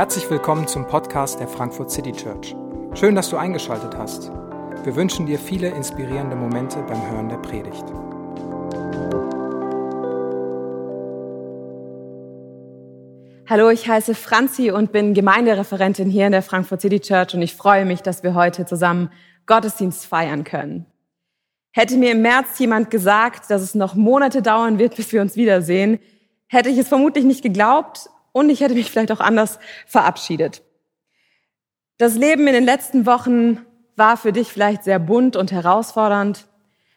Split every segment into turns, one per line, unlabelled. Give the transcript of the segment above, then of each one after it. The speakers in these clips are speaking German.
Herzlich willkommen zum Podcast der Frankfurt City Church. Schön, dass du eingeschaltet hast. Wir wünschen dir viele inspirierende Momente beim Hören der Predigt.
Hallo, ich heiße Franzi und bin Gemeindereferentin hier in der Frankfurt City Church und ich freue mich, dass wir heute zusammen Gottesdienst feiern können. Hätte mir im März jemand gesagt, dass es noch Monate dauern wird, bis wir uns wiedersehen, hätte ich es vermutlich nicht geglaubt und ich hätte mich vielleicht auch anders verabschiedet. Das Leben in den letzten Wochen war für dich vielleicht sehr bunt und herausfordernd,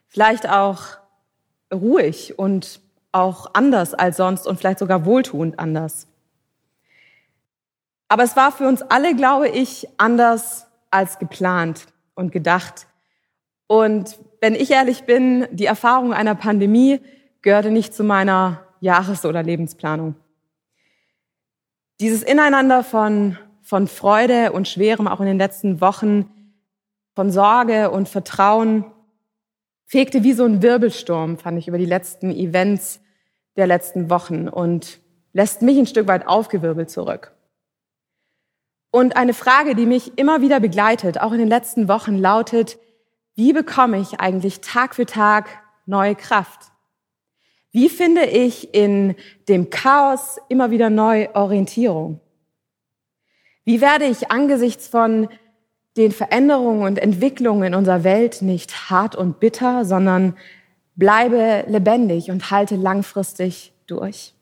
vielleicht auch ruhig und auch anders als sonst und vielleicht sogar wohltuend anders. Aber es war für uns alle, glaube ich, anders als geplant und gedacht. Und wenn ich ehrlich bin, die Erfahrung einer Pandemie gehörte nicht zu meiner Jahres- oder Lebensplanung. Dieses Ineinander von, von Freude und Schwerem auch in den letzten Wochen, von Sorge und Vertrauen, fegte wie so ein Wirbelsturm, fand ich, über die letzten Events der letzten Wochen und lässt mich ein Stück weit aufgewirbelt zurück. Und eine Frage, die mich immer wieder begleitet, auch in den letzten Wochen, lautet, wie bekomme ich eigentlich Tag für Tag neue Kraft? Wie finde ich in dem Chaos immer wieder neu Orientierung? Wie werde ich angesichts von den Veränderungen und Entwicklungen in unserer Welt nicht hart und bitter, sondern bleibe lebendig und halte langfristig durch?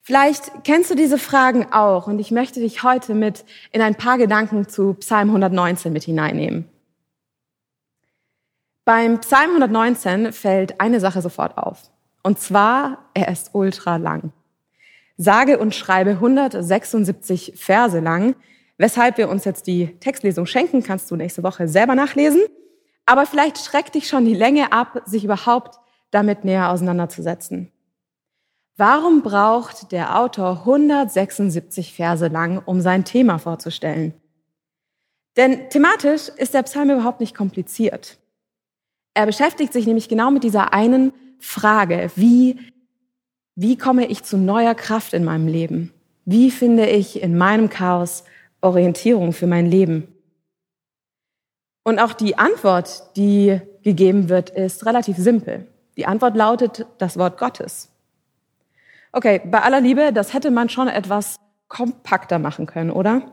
Vielleicht kennst du diese Fragen auch und ich möchte dich heute mit in ein paar Gedanken zu Psalm 119 mit hineinnehmen. Beim Psalm 119 fällt eine Sache sofort auf. Und zwar, er ist ultra lang. Sage und schreibe 176 Verse lang, weshalb wir uns jetzt die Textlesung schenken, kannst du nächste Woche selber nachlesen. Aber vielleicht schreckt dich schon die Länge ab, sich überhaupt damit näher auseinanderzusetzen. Warum braucht der Autor 176 Verse lang, um sein Thema vorzustellen? Denn thematisch ist der Psalm überhaupt nicht kompliziert. Er beschäftigt sich nämlich genau mit dieser einen Frage, wie, wie komme ich zu neuer Kraft in meinem Leben? Wie finde ich in meinem Chaos Orientierung für mein Leben? Und auch die Antwort, die gegeben wird, ist relativ simpel. Die Antwort lautet das Wort Gottes. Okay, bei aller Liebe, das hätte man schon etwas kompakter machen können, oder?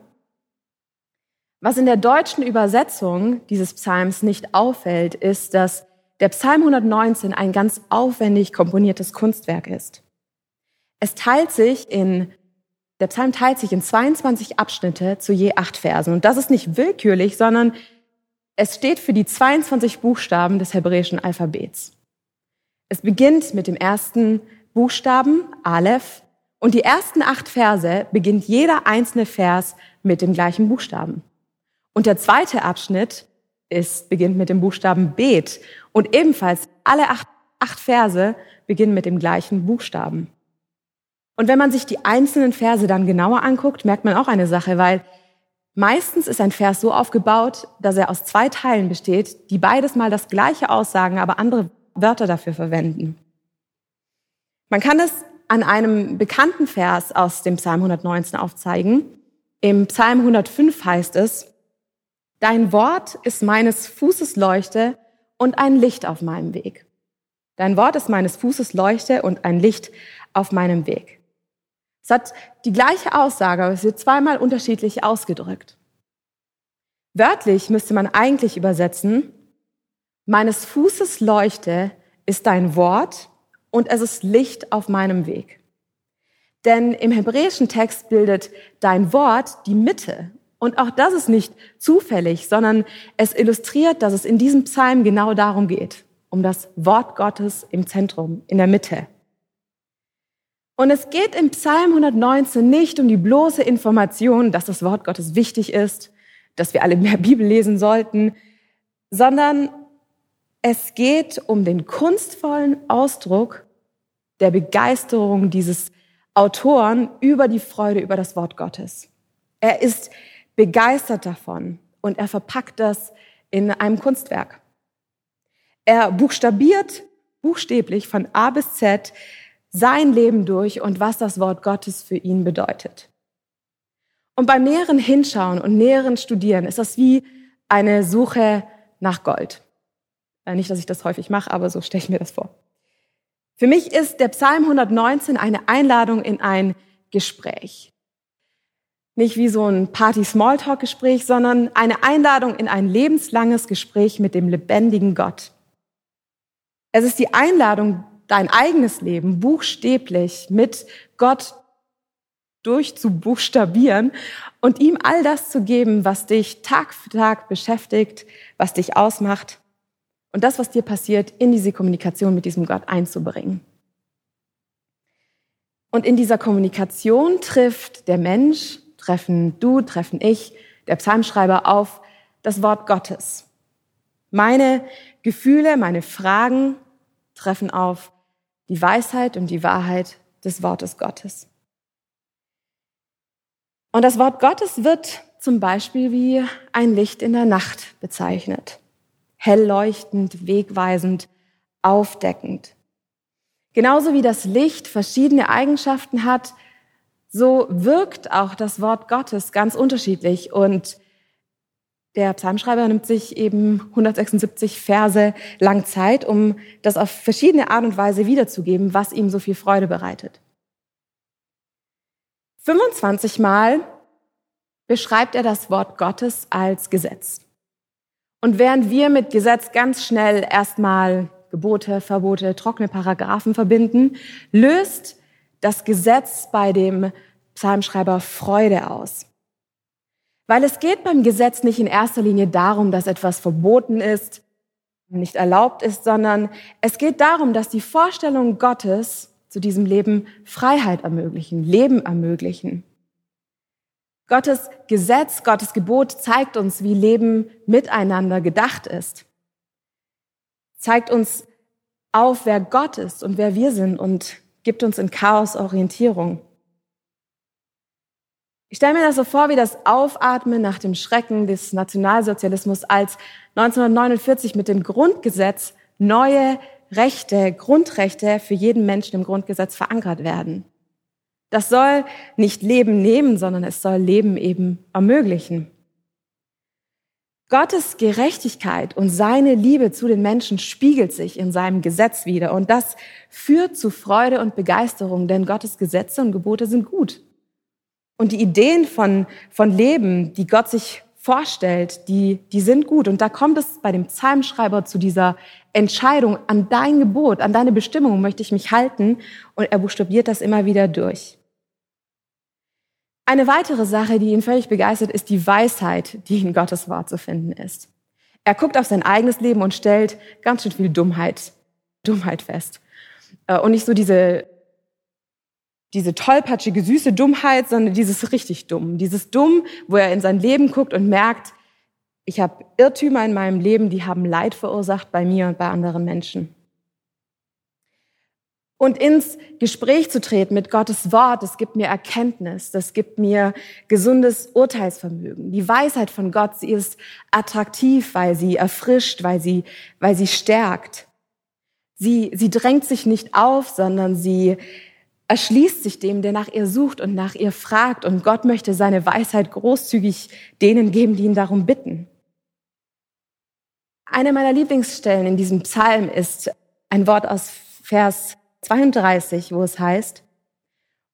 Was in der deutschen Übersetzung dieses Psalms nicht auffällt, ist, dass der Psalm 119 ein ganz aufwendig komponiertes Kunstwerk ist. Es teilt sich in, der Psalm teilt sich in 22 Abschnitte zu je acht Versen. Und das ist nicht willkürlich, sondern es steht für die 22 Buchstaben des hebräischen Alphabets. Es beginnt mit dem ersten Buchstaben, Aleph, und die ersten acht Verse beginnt jeder einzelne Vers mit dem gleichen Buchstaben. Und der zweite Abschnitt ist, beginnt mit dem Buchstaben Bet. Und ebenfalls alle acht, acht Verse beginnen mit dem gleichen Buchstaben. Und wenn man sich die einzelnen Verse dann genauer anguckt, merkt man auch eine Sache, weil meistens ist ein Vers so aufgebaut, dass er aus zwei Teilen besteht, die beides mal das gleiche aussagen, aber andere Wörter dafür verwenden. Man kann das an einem bekannten Vers aus dem Psalm 119 aufzeigen. Im Psalm 105 heißt es, Dein Wort ist meines Fußes Leuchte und ein Licht auf meinem Weg. Dein Wort ist meines Fußes Leuchte und ein Licht auf meinem Weg. Es hat die gleiche Aussage, aber es wird zweimal unterschiedlich ausgedrückt. Wörtlich müsste man eigentlich übersetzen, meines Fußes Leuchte ist dein Wort und es ist Licht auf meinem Weg. Denn im hebräischen Text bildet dein Wort die Mitte und auch das ist nicht zufällig, sondern es illustriert, dass es in diesem Psalm genau darum geht, um das Wort Gottes im Zentrum, in der Mitte. Und es geht im Psalm 119 nicht um die bloße Information, dass das Wort Gottes wichtig ist, dass wir alle mehr Bibel lesen sollten, sondern es geht um den kunstvollen Ausdruck der Begeisterung dieses Autoren über die Freude über das Wort Gottes. Er ist begeistert davon und er verpackt das in einem Kunstwerk. Er buchstabiert buchstäblich von A bis Z sein Leben durch und was das Wort Gottes für ihn bedeutet. Und beim näheren Hinschauen und näheren Studieren ist das wie eine Suche nach Gold. Äh, nicht, dass ich das häufig mache, aber so stelle ich mir das vor. Für mich ist der Psalm 119 eine Einladung in ein Gespräch. Nicht wie so ein Party-Smalltalk-Gespräch, sondern eine Einladung in ein lebenslanges Gespräch mit dem lebendigen Gott. Es ist die Einladung, dein eigenes Leben buchstäblich mit Gott durchzubuchstabieren und ihm all das zu geben, was dich Tag für Tag beschäftigt, was dich ausmacht und das, was dir passiert, in diese Kommunikation mit diesem Gott einzubringen. Und in dieser Kommunikation trifft der Mensch, treffen du, treffen ich, der Psalmschreiber auf das Wort Gottes. Meine Gefühle, meine Fragen treffen auf die Weisheit und die Wahrheit des Wortes Gottes. Und das Wort Gottes wird zum Beispiel wie ein Licht in der Nacht bezeichnet. Hell leuchtend, wegweisend, aufdeckend. Genauso wie das Licht verschiedene Eigenschaften hat, so wirkt auch das Wort Gottes ganz unterschiedlich. Und der Psalmschreiber nimmt sich eben 176 Verse lang Zeit, um das auf verschiedene Art und Weise wiederzugeben, was ihm so viel Freude bereitet. 25 Mal beschreibt er das Wort Gottes als Gesetz. Und während wir mit Gesetz ganz schnell erstmal Gebote, Verbote, trockene Paragraphen verbinden, löst das Gesetz bei dem Psalmschreiber Freude aus. Weil es geht beim Gesetz nicht in erster Linie darum, dass etwas verboten ist, nicht erlaubt ist, sondern es geht darum, dass die Vorstellung Gottes zu diesem Leben Freiheit ermöglichen, Leben ermöglichen. Gottes Gesetz, Gottes Gebot zeigt uns, wie Leben miteinander gedacht ist. Zeigt uns auf, wer Gott ist und wer wir sind und gibt uns in Chaos Orientierung. Ich stelle mir das so vor wie das Aufatmen nach dem Schrecken des Nationalsozialismus, als 1949 mit dem Grundgesetz neue Rechte, Grundrechte für jeden Menschen im Grundgesetz verankert werden. Das soll nicht Leben nehmen, sondern es soll Leben eben ermöglichen. Gottes Gerechtigkeit und seine Liebe zu den Menschen spiegelt sich in seinem Gesetz wieder und das führt zu Freude und Begeisterung, denn Gottes Gesetze und Gebote sind gut. Und die Ideen von, von Leben, die Gott sich vorstellt, die, die sind gut. Und da kommt es bei dem Psalmschreiber zu dieser Entscheidung, an dein Gebot, an deine Bestimmung möchte ich mich halten. Und er buchstabiert das immer wieder durch. Eine weitere Sache, die ihn völlig begeistert, ist die Weisheit, die in Gottes Wort zu finden ist. Er guckt auf sein eigenes Leben und stellt ganz schön viel Dummheit, Dummheit fest. Äh, und nicht so diese, diese tollpatschige, süße Dummheit, sondern dieses richtig Dumm. Dieses Dumm, wo er in sein Leben guckt und merkt, ich habe Irrtümer in meinem Leben, die haben Leid verursacht bei mir und bei anderen Menschen. Und ins Gespräch zu treten mit Gottes Wort, das gibt mir Erkenntnis, das gibt mir gesundes Urteilsvermögen. Die Weisheit von Gott, sie ist attraktiv, weil sie erfrischt, weil sie, weil sie stärkt. Sie, sie drängt sich nicht auf, sondern sie erschließt sich dem, der nach ihr sucht und nach ihr fragt. Und Gott möchte seine Weisheit großzügig denen geben, die ihn darum bitten. Eine meiner Lieblingsstellen in diesem Psalm ist ein Wort aus Vers 32, wo es heißt,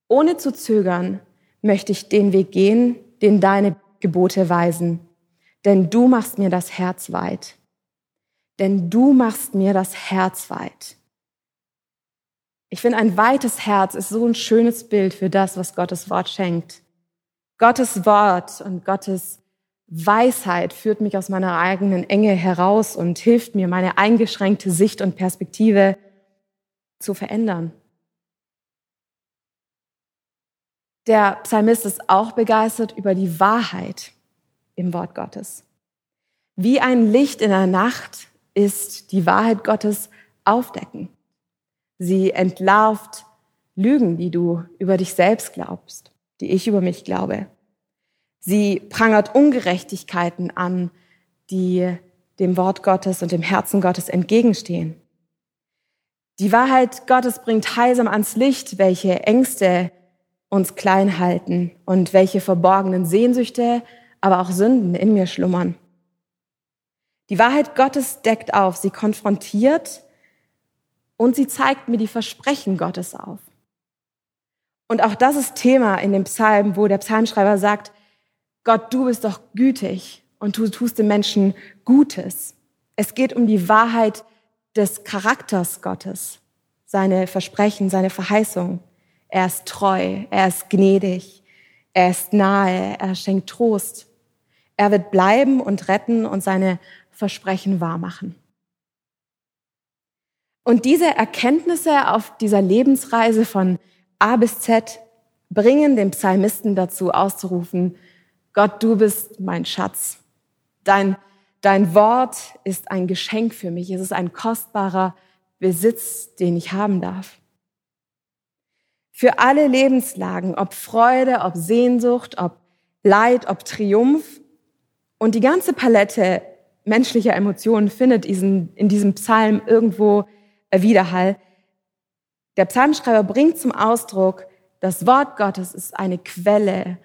ohne zu zögern möchte ich den Weg gehen, den deine Gebote weisen, denn du machst mir das Herz weit. Denn du machst mir das Herz weit. Ich finde, ein weites Herz ist so ein schönes Bild für das, was Gottes Wort schenkt. Gottes Wort und Gottes Weisheit führt mich aus meiner eigenen Enge heraus und hilft mir, meine eingeschränkte Sicht und Perspektive zu verändern. Der Psalmist ist auch begeistert über die Wahrheit im Wort Gottes. Wie ein Licht in der Nacht ist die Wahrheit Gottes aufdecken. Sie entlarvt Lügen, die du über dich selbst glaubst, die ich über mich glaube. Sie prangert Ungerechtigkeiten an, die dem Wort Gottes und dem Herzen Gottes entgegenstehen. Die Wahrheit Gottes bringt heilsam ans Licht, welche Ängste uns klein halten und welche verborgenen Sehnsüchte, aber auch Sünden in mir schlummern. Die Wahrheit Gottes deckt auf, sie konfrontiert und sie zeigt mir die Versprechen Gottes auf. Und auch das ist Thema in dem Psalm, wo der Psalmschreiber sagt, Gott, du bist doch gütig und du tust den Menschen Gutes. Es geht um die Wahrheit des Charakters Gottes, seine Versprechen, seine Verheißung. Er ist treu, er ist gnädig, er ist nahe, er schenkt Trost. Er wird bleiben und retten und seine Versprechen wahrmachen. Und diese Erkenntnisse auf dieser Lebensreise von A bis Z bringen den Psalmisten dazu auszurufen, Gott, du bist mein Schatz. Dein, dein Wort ist ein Geschenk für mich. Es ist ein kostbarer Besitz, den ich haben darf. Für alle Lebenslagen, ob Freude, ob Sehnsucht, ob Leid, ob Triumph und die ganze Palette menschlicher Emotionen findet diesen, in diesem Psalm irgendwo Widerhall. Der Psalmschreiber bringt zum Ausdruck, das Wort Gottes ist eine Quelle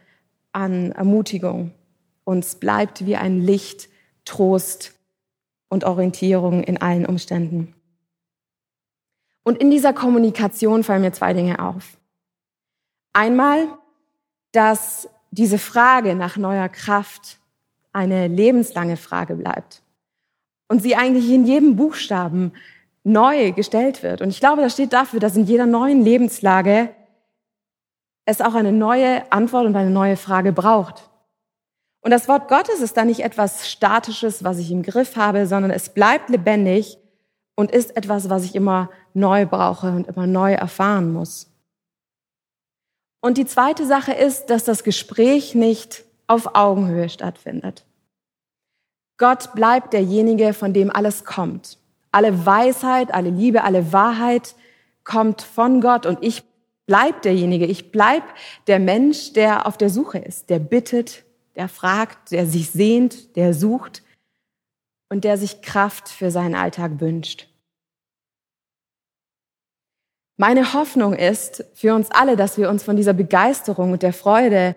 an Ermutigung. Uns bleibt wie ein Licht, Trost und Orientierung in allen Umständen. Und in dieser Kommunikation fallen mir zwei Dinge auf. Einmal, dass diese Frage nach neuer Kraft eine lebenslange Frage bleibt und sie eigentlich in jedem Buchstaben neu gestellt wird. Und ich glaube, das steht dafür, dass in jeder neuen Lebenslage es auch eine neue Antwort und eine neue Frage braucht. Und das Wort Gottes ist da nicht etwas Statisches, was ich im Griff habe, sondern es bleibt lebendig und ist etwas, was ich immer neu brauche und immer neu erfahren muss. Und die zweite Sache ist, dass das Gespräch nicht auf Augenhöhe stattfindet. Gott bleibt derjenige, von dem alles kommt. Alle Weisheit, alle Liebe, alle Wahrheit kommt von Gott und ich bleib derjenige, ich bleib der Mensch, der auf der Suche ist, der bittet, der fragt, der sich sehnt, der sucht und der sich Kraft für seinen Alltag wünscht. Meine Hoffnung ist für uns alle, dass wir uns von dieser Begeisterung und der Freude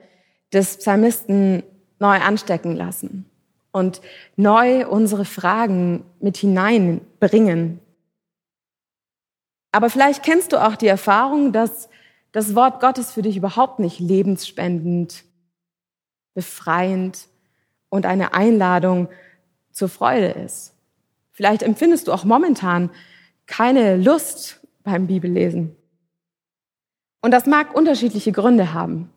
des Psalmisten neu anstecken lassen und neu unsere Fragen mit hineinbringen. Aber vielleicht kennst du auch die Erfahrung, dass das Wort Gottes für dich überhaupt nicht lebensspendend, befreiend und eine Einladung zur Freude ist. Vielleicht empfindest du auch momentan keine Lust beim Bibellesen. Und das mag unterschiedliche Gründe haben.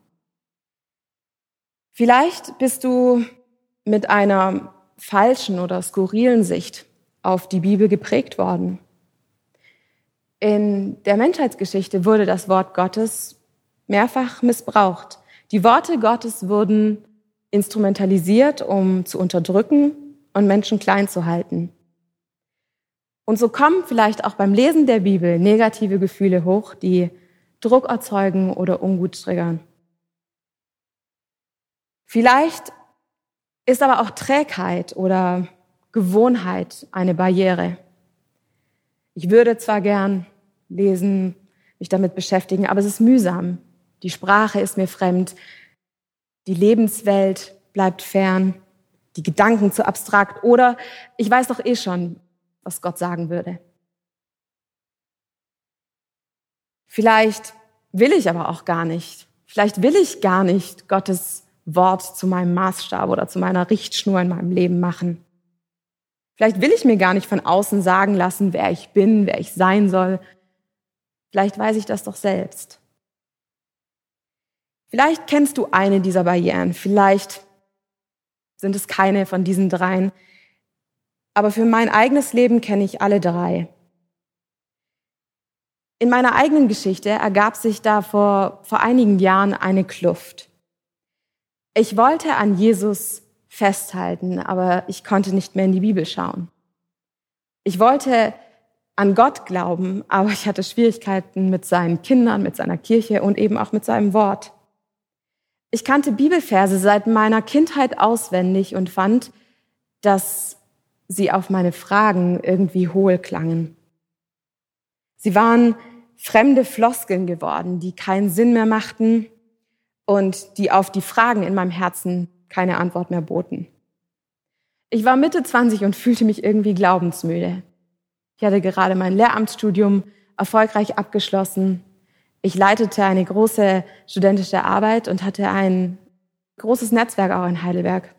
Vielleicht bist du mit einer falschen oder skurrilen Sicht auf die Bibel geprägt worden. In der Menschheitsgeschichte wurde das Wort Gottes mehrfach missbraucht. Die Worte Gottes wurden instrumentalisiert, um zu unterdrücken und Menschen klein zu halten. Und so kommen vielleicht auch beim Lesen der Bibel negative Gefühle hoch, die Druck erzeugen oder ungut triggern. Vielleicht ist aber auch Trägheit oder Gewohnheit eine Barriere. Ich würde zwar gern lesen, mich damit beschäftigen, aber es ist mühsam. Die Sprache ist mir fremd. Die Lebenswelt bleibt fern. Die Gedanken zu abstrakt. Oder ich weiß doch eh schon, was Gott sagen würde. Vielleicht will ich aber auch gar nicht. Vielleicht will ich gar nicht Gottes Wort zu meinem Maßstab oder zu meiner Richtschnur in meinem Leben machen. Vielleicht will ich mir gar nicht von außen sagen lassen, wer ich bin, wer ich sein soll. Vielleicht weiß ich das doch selbst. Vielleicht kennst du eine dieser Barrieren, vielleicht sind es keine von diesen dreien, aber für mein eigenes Leben kenne ich alle drei. In meiner eigenen Geschichte ergab sich da vor, vor einigen Jahren eine Kluft. Ich wollte an Jesus festhalten, aber ich konnte nicht mehr in die Bibel schauen. Ich wollte an Gott glauben, aber ich hatte Schwierigkeiten mit seinen Kindern, mit seiner Kirche und eben auch mit seinem Wort. Ich kannte Bibelverse seit meiner Kindheit auswendig und fand, dass sie auf meine Fragen irgendwie hohl klangen. Sie waren fremde Floskeln geworden, die keinen Sinn mehr machten und die auf die Fragen in meinem Herzen keine Antwort mehr boten. Ich war Mitte 20 und fühlte mich irgendwie glaubensmüde. Ich hatte gerade mein Lehramtsstudium erfolgreich abgeschlossen. Ich leitete eine große studentische Arbeit und hatte ein großes Netzwerk auch in Heidelberg.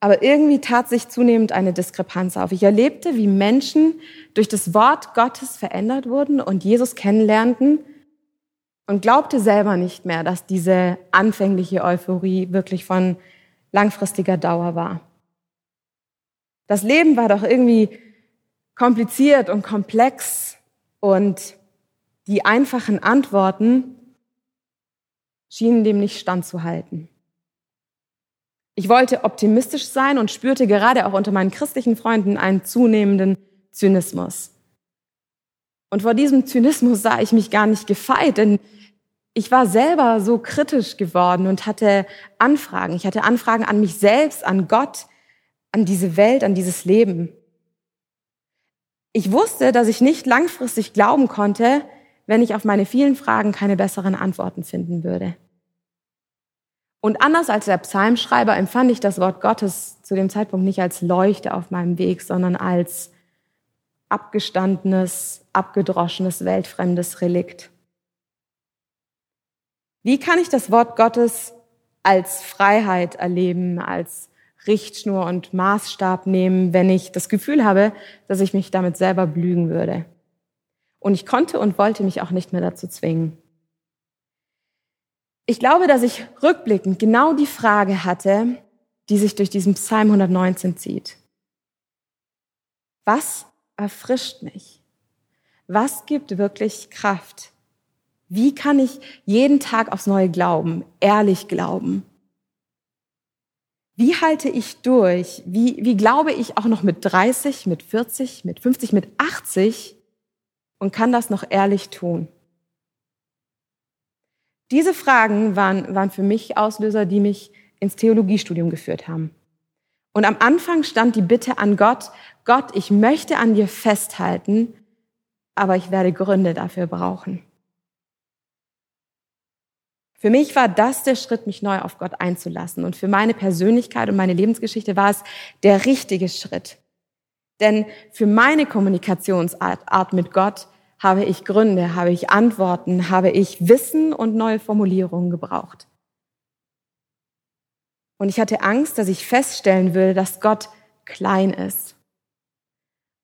Aber irgendwie tat sich zunehmend eine Diskrepanz auf. Ich erlebte, wie Menschen durch das Wort Gottes verändert wurden und Jesus kennenlernten und glaubte selber nicht mehr, dass diese anfängliche Euphorie wirklich von langfristiger Dauer war. Das Leben war doch irgendwie kompliziert und komplex und die einfachen Antworten schienen dem nicht standzuhalten. Ich wollte optimistisch sein und spürte gerade auch unter meinen christlichen Freunden einen zunehmenden Zynismus. Und vor diesem Zynismus sah ich mich gar nicht gefeit, denn ich war selber so kritisch geworden und hatte Anfragen. Ich hatte Anfragen an mich selbst, an Gott, an diese Welt, an dieses Leben. Ich wusste, dass ich nicht langfristig glauben konnte, wenn ich auf meine vielen Fragen keine besseren Antworten finden würde. Und anders als der Psalmschreiber empfand ich das Wort Gottes zu dem Zeitpunkt nicht als Leuchte auf meinem Weg, sondern als abgestandenes, abgedroschenes, weltfremdes Relikt. Wie kann ich das Wort Gottes als Freiheit erleben, als Richtschnur und Maßstab nehmen, wenn ich das Gefühl habe, dass ich mich damit selber blügen würde? Und ich konnte und wollte mich auch nicht mehr dazu zwingen. Ich glaube, dass ich rückblickend genau die Frage hatte, die sich durch diesen Psalm 119 zieht. Was erfrischt mich? Was gibt wirklich Kraft? Wie kann ich jeden Tag aufs Neue glauben, ehrlich glauben? Wie halte ich durch? Wie, wie glaube ich auch noch mit 30, mit 40, mit 50, mit 80 und kann das noch ehrlich tun? Diese Fragen waren, waren für mich Auslöser, die mich ins Theologiestudium geführt haben. Und am Anfang stand die Bitte an Gott, Gott, ich möchte an dir festhalten, aber ich werde Gründe dafür brauchen. Für mich war das der Schritt, mich neu auf Gott einzulassen. Und für meine Persönlichkeit und meine Lebensgeschichte war es der richtige Schritt. Denn für meine Kommunikationsart mit Gott habe ich Gründe, habe ich Antworten, habe ich Wissen und neue Formulierungen gebraucht. Und ich hatte Angst, dass ich feststellen würde, dass Gott klein ist.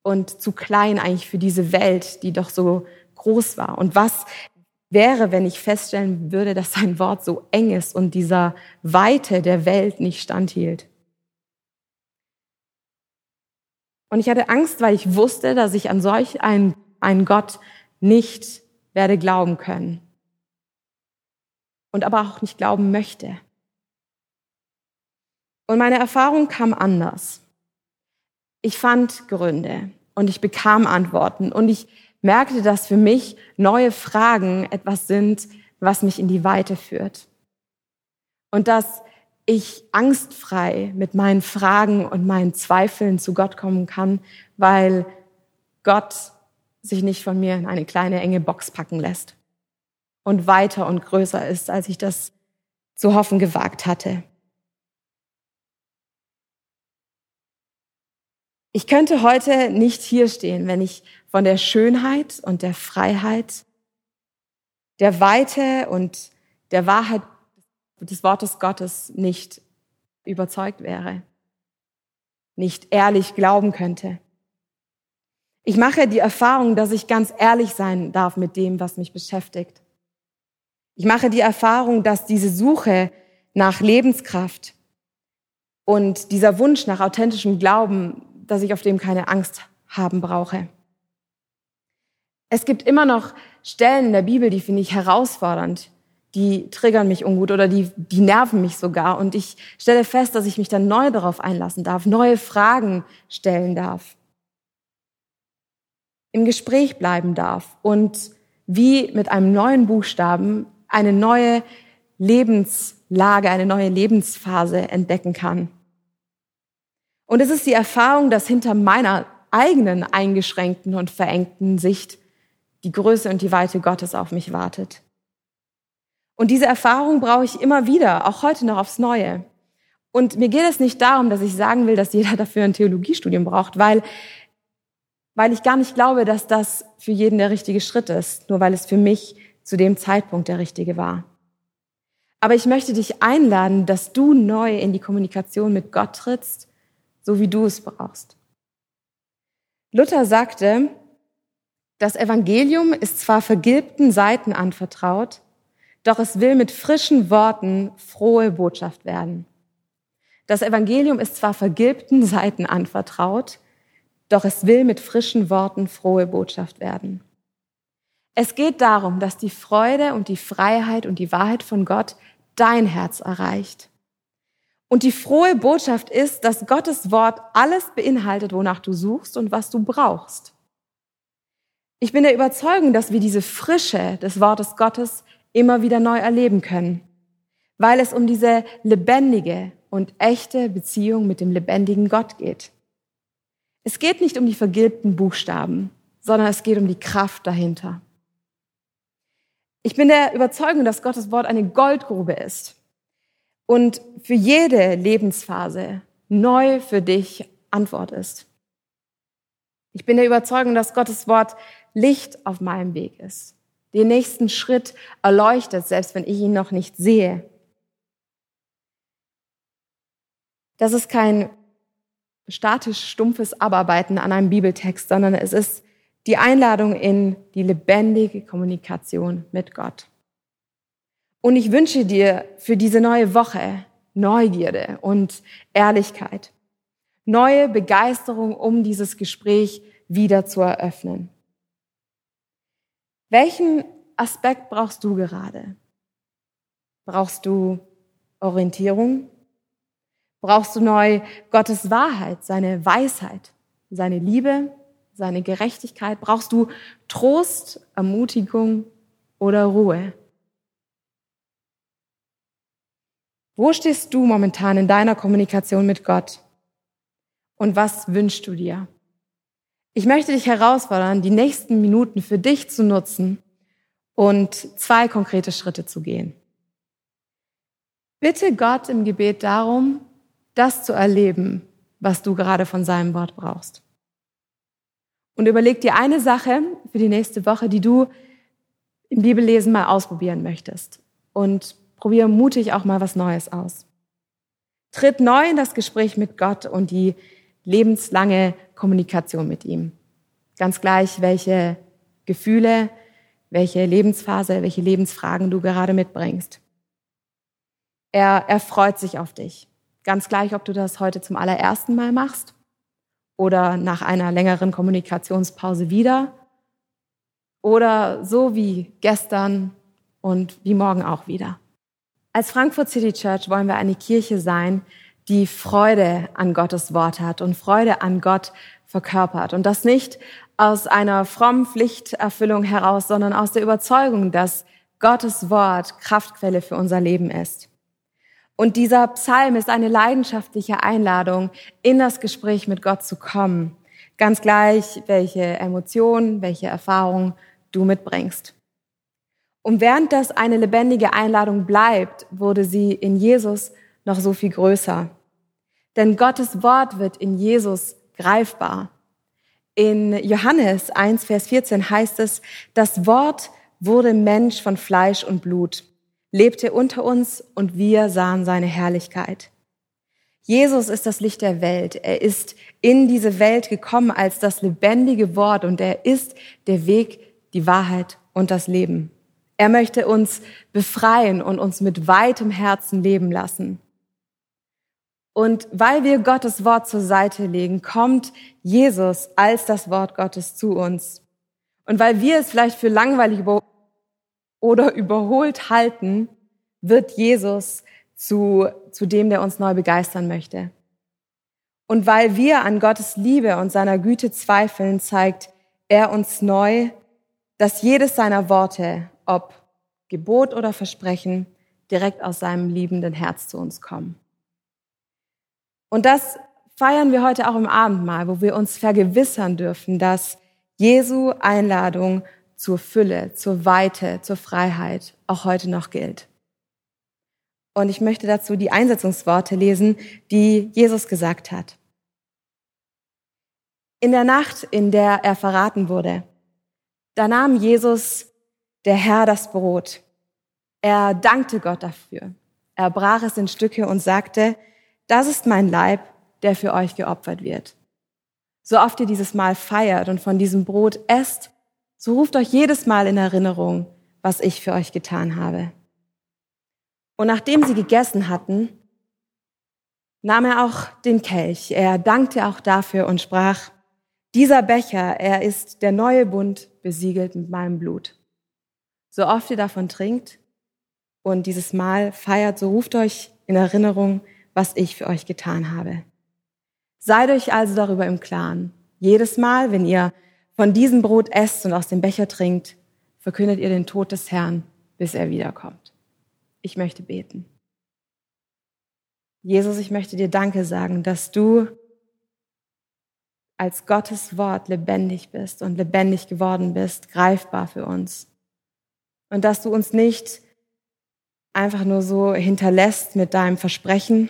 Und zu klein eigentlich für diese Welt, die doch so groß war. Und was wäre, wenn ich feststellen würde, dass sein Wort so eng ist und dieser Weite der Welt nicht standhielt? Und ich hatte Angst, weil ich wusste, dass ich an solch einen einen Gott nicht werde glauben können und aber auch nicht glauben möchte. Und meine Erfahrung kam anders. Ich fand Gründe und ich bekam Antworten und ich merkte, dass für mich neue Fragen etwas sind, was mich in die Weite führt. Und dass ich angstfrei mit meinen Fragen und meinen Zweifeln zu Gott kommen kann, weil Gott sich nicht von mir in eine kleine enge Box packen lässt und weiter und größer ist, als ich das zu hoffen gewagt hatte. Ich könnte heute nicht hier stehen, wenn ich von der Schönheit und der Freiheit, der Weite und der Wahrheit des Wortes Gottes nicht überzeugt wäre, nicht ehrlich glauben könnte. Ich mache die Erfahrung, dass ich ganz ehrlich sein darf mit dem, was mich beschäftigt. Ich mache die Erfahrung, dass diese Suche nach Lebenskraft und dieser Wunsch nach authentischem Glauben, dass ich auf dem keine Angst haben brauche. Es gibt immer noch Stellen in der Bibel, die finde ich herausfordernd, die triggern mich ungut oder die, die nerven mich sogar. Und ich stelle fest, dass ich mich dann neu darauf einlassen darf, neue Fragen stellen darf im Gespräch bleiben darf und wie mit einem neuen Buchstaben eine neue Lebenslage, eine neue Lebensphase entdecken kann. Und es ist die Erfahrung, dass hinter meiner eigenen eingeschränkten und verengten Sicht die Größe und die Weite Gottes auf mich wartet. Und diese Erfahrung brauche ich immer wieder, auch heute noch aufs Neue. Und mir geht es nicht darum, dass ich sagen will, dass jeder dafür ein Theologiestudium braucht, weil, weil ich gar nicht glaube, dass das für jeden der richtige Schritt ist, nur weil es für mich zu dem Zeitpunkt der richtige war. Aber ich möchte dich einladen, dass du neu in die Kommunikation mit Gott trittst, so wie du es brauchst. Luther sagte, das Evangelium ist zwar vergilbten Seiten anvertraut, doch es will mit frischen Worten frohe Botschaft werden. Das Evangelium ist zwar vergilbten Seiten anvertraut, doch es will mit frischen Worten frohe Botschaft werden. Es geht darum, dass die Freude und die Freiheit und die Wahrheit von Gott dein Herz erreicht. Und die frohe Botschaft ist, dass Gottes Wort alles beinhaltet, wonach du suchst und was du brauchst. Ich bin der Überzeugung, dass wir diese Frische des Wortes Gottes immer wieder neu erleben können, weil es um diese lebendige und echte Beziehung mit dem lebendigen Gott geht. Es geht nicht um die vergilbten Buchstaben, sondern es geht um die Kraft dahinter. Ich bin der Überzeugung, dass Gottes Wort eine Goldgrube ist und für jede Lebensphase neu für dich Antwort ist. Ich bin der Überzeugung, dass Gottes Wort Licht auf meinem Weg ist den nächsten Schritt erleuchtet, selbst wenn ich ihn noch nicht sehe. Das ist kein statisch stumpfes Abarbeiten an einem Bibeltext, sondern es ist die Einladung in die lebendige Kommunikation mit Gott. Und ich wünsche dir für diese neue Woche Neugierde und Ehrlichkeit, neue Begeisterung, um dieses Gespräch wieder zu eröffnen. Welchen Aspekt brauchst du gerade? Brauchst du Orientierung? Brauchst du neu Gottes Wahrheit, seine Weisheit, seine Liebe, seine Gerechtigkeit? Brauchst du Trost, Ermutigung oder Ruhe? Wo stehst du momentan in deiner Kommunikation mit Gott? Und was wünschst du dir? Ich möchte dich herausfordern, die nächsten Minuten für dich zu nutzen und zwei konkrete Schritte zu gehen. Bitte Gott im Gebet darum, das zu erleben, was du gerade von seinem Wort brauchst. Und überleg dir eine Sache für die nächste Woche, die du im Bibellesen mal ausprobieren möchtest. Und probiere mutig auch mal was Neues aus. Tritt neu in das Gespräch mit Gott und die lebenslange Kommunikation mit ihm. Ganz gleich, welche Gefühle, welche Lebensphase, welche Lebensfragen du gerade mitbringst. Er, er freut sich auf dich. Ganz gleich, ob du das heute zum allerersten Mal machst oder nach einer längeren Kommunikationspause wieder oder so wie gestern und wie morgen auch wieder. Als Frankfurt City Church wollen wir eine Kirche sein, die Freude an Gottes Wort hat und Freude an Gott verkörpert. Und das nicht aus einer frommen Pflichterfüllung heraus, sondern aus der Überzeugung, dass Gottes Wort Kraftquelle für unser Leben ist. Und dieser Psalm ist eine leidenschaftliche Einladung, in das Gespräch mit Gott zu kommen. Ganz gleich, welche Emotionen, welche Erfahrungen du mitbringst. Und während das eine lebendige Einladung bleibt, wurde sie in Jesus noch so viel größer. Denn Gottes Wort wird in Jesus greifbar. In Johannes 1, Vers 14 heißt es, das Wort wurde Mensch von Fleisch und Blut, lebte unter uns und wir sahen seine Herrlichkeit. Jesus ist das Licht der Welt. Er ist in diese Welt gekommen als das lebendige Wort und er ist der Weg, die Wahrheit und das Leben. Er möchte uns befreien und uns mit weitem Herzen leben lassen. Und weil wir Gottes Wort zur Seite legen, kommt Jesus als das Wort Gottes zu uns. Und weil wir es vielleicht für langweilig oder überholt halten, wird Jesus zu, zu dem, der uns neu begeistern möchte. Und weil wir an Gottes Liebe und seiner Güte zweifeln, zeigt er uns neu, dass jedes seiner Worte, ob Gebot oder Versprechen, direkt aus seinem liebenden Herz zu uns kommen. Und das feiern wir heute auch im Abendmahl, wo wir uns vergewissern dürfen, dass Jesu Einladung zur Fülle, zur Weite, zur Freiheit auch heute noch gilt. Und ich möchte dazu die Einsetzungsworte lesen, die Jesus gesagt hat. In der Nacht, in der er verraten wurde, da nahm Jesus, der Herr, das Brot. Er dankte Gott dafür. Er brach es in Stücke und sagte, das ist mein Leib, der für euch geopfert wird. So oft ihr dieses Mal feiert und von diesem Brot esst, so ruft euch jedes Mal in Erinnerung, was ich für euch getan habe. Und nachdem sie gegessen hatten, nahm er auch den Kelch. Er dankte auch dafür und sprach, dieser Becher, er ist der neue Bund besiegelt mit meinem Blut. So oft ihr davon trinkt und dieses Mal feiert, so ruft euch in Erinnerung, was ich für euch getan habe. Seid euch also darüber im Klaren. Jedes Mal, wenn ihr von diesem Brot esst und aus dem Becher trinkt, verkündet ihr den Tod des Herrn, bis er wiederkommt. Ich möchte beten. Jesus, ich möchte dir Danke sagen, dass du als Gottes Wort lebendig bist und lebendig geworden bist, greifbar für uns. Und dass du uns nicht einfach nur so hinterlässt mit deinem Versprechen,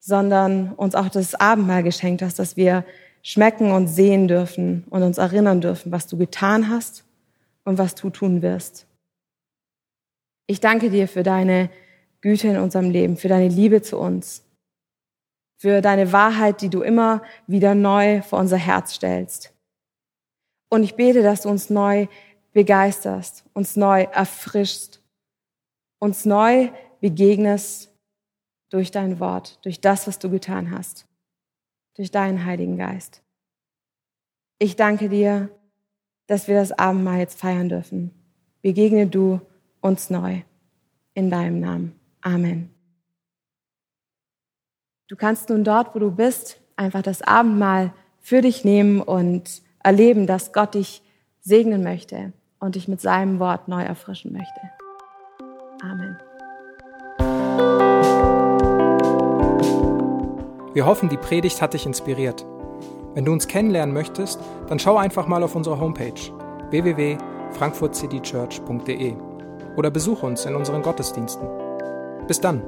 sondern uns auch das Abendmahl geschenkt hast, dass wir schmecken und sehen dürfen und uns erinnern dürfen, was du getan hast und was du tun wirst. Ich danke dir für deine Güte in unserem Leben, für deine Liebe zu uns, für deine Wahrheit, die du immer wieder neu vor unser Herz stellst. Und ich bete, dass du uns neu begeisterst, uns neu erfrischst, uns neu begegnest durch dein Wort, durch das, was du getan hast, durch deinen Heiligen Geist. Ich danke dir, dass wir das Abendmahl jetzt feiern dürfen. Begegne du uns neu. In deinem Namen. Amen. Du kannst nun dort, wo du bist, einfach das Abendmahl für dich nehmen und erleben, dass Gott dich segnen möchte und dich mit seinem Wort neu erfrischen möchte. Amen.
Wir hoffen, die Predigt hat dich inspiriert. Wenn du uns kennenlernen möchtest, dann schau einfach mal auf unsere Homepage www.frankfurtcitychurch.de oder besuche uns in unseren Gottesdiensten. Bis dann!